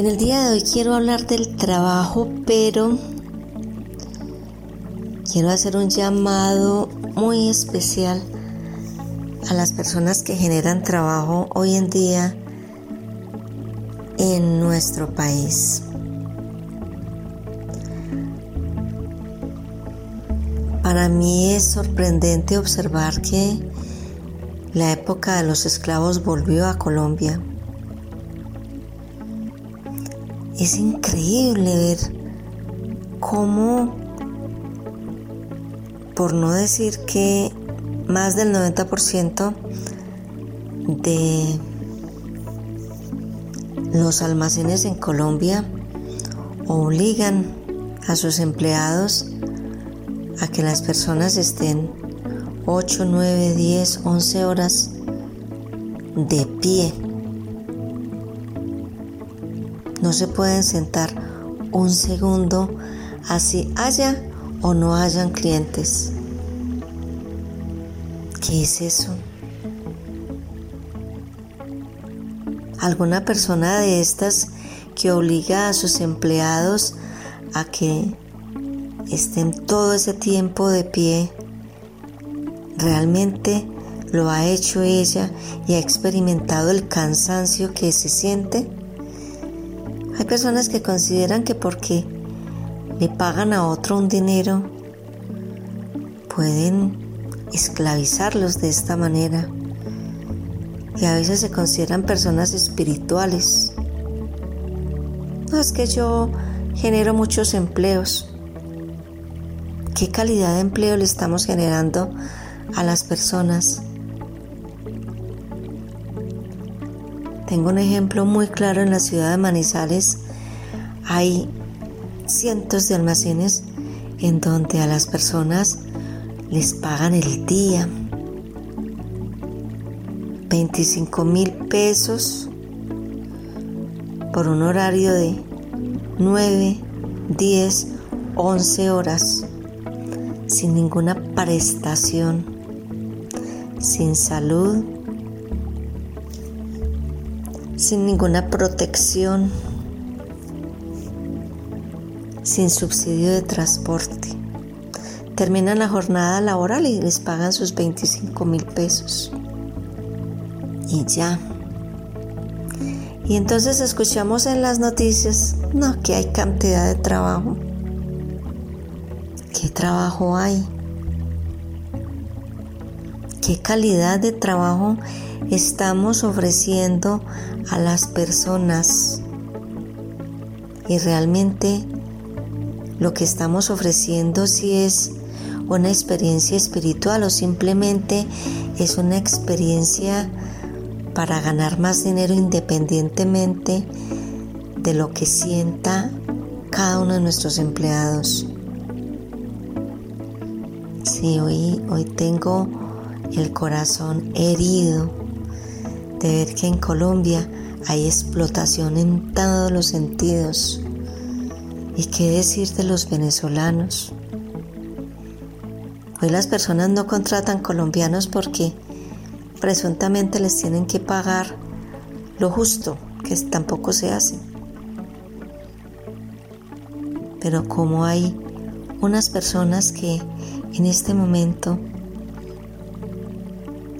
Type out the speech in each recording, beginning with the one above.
En el día de hoy quiero hablar del trabajo, pero quiero hacer un llamado muy especial a las personas que generan trabajo hoy en día en nuestro país. Para mí es sorprendente observar que la época de los esclavos volvió a Colombia. Es increíble ver cómo, por no decir que más del 90% de los almacenes en Colombia obligan a sus empleados a que las personas estén 8, 9, 10, 11 horas de pie. No se pueden sentar un segundo así haya o no hayan clientes. ¿Qué es eso? ¿Alguna persona de estas que obliga a sus empleados a que estén todo ese tiempo de pie, realmente lo ha hecho ella y ha experimentado el cansancio que se siente. Personas que consideran que porque le pagan a otro un dinero, pueden esclavizarlos de esta manera. Y a veces se consideran personas espirituales. No es que yo genero muchos empleos. ¿Qué calidad de empleo le estamos generando a las personas? Tengo un ejemplo muy claro en la ciudad de Manizales. Hay cientos de almacenes en donde a las personas les pagan el día. 25 mil pesos por un horario de 9, 10, 11 horas sin ninguna prestación, sin salud, sin ninguna protección, sin subsidio de transporte. Terminan la jornada laboral y les pagan sus 25 mil pesos. Y ya. Y entonces escuchamos en las noticias, no, que hay cantidad de trabajo. ¿Qué trabajo hay? ¿Qué calidad de trabajo estamos ofreciendo a las personas? Y realmente lo que estamos ofreciendo si es una experiencia espiritual o simplemente es una experiencia para ganar más dinero independientemente de lo que sienta cada uno de nuestros empleados. Sí, hoy, hoy tengo el corazón herido de ver que en Colombia hay explotación en todos los sentidos. ¿Y qué decir de los venezolanos? Hoy las personas no contratan colombianos porque presuntamente les tienen que pagar lo justo, que tampoco se hace. Pero como hay unas personas que en este momento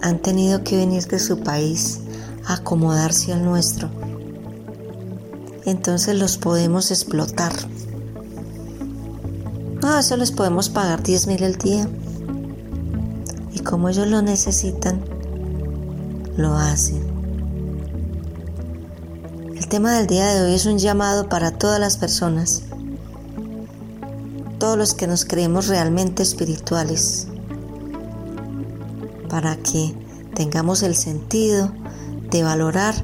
han tenido que venir de su país a acomodarse al nuestro. Entonces los podemos explotar. No, eso les podemos pagar 10 mil al día. Y como ellos lo necesitan, lo hacen. El tema del día de hoy es un llamado para todas las personas todos los que nos creemos realmente espirituales, para que tengamos el sentido de valorar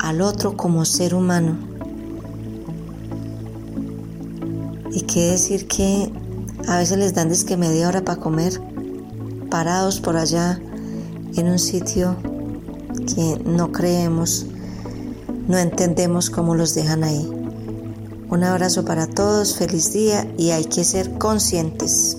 al otro como ser humano. Y qué decir que a veces les dan que media hora para comer, parados por allá en un sitio que no creemos, no entendemos cómo los dejan ahí. Un abrazo para todos, feliz día y hay que ser conscientes.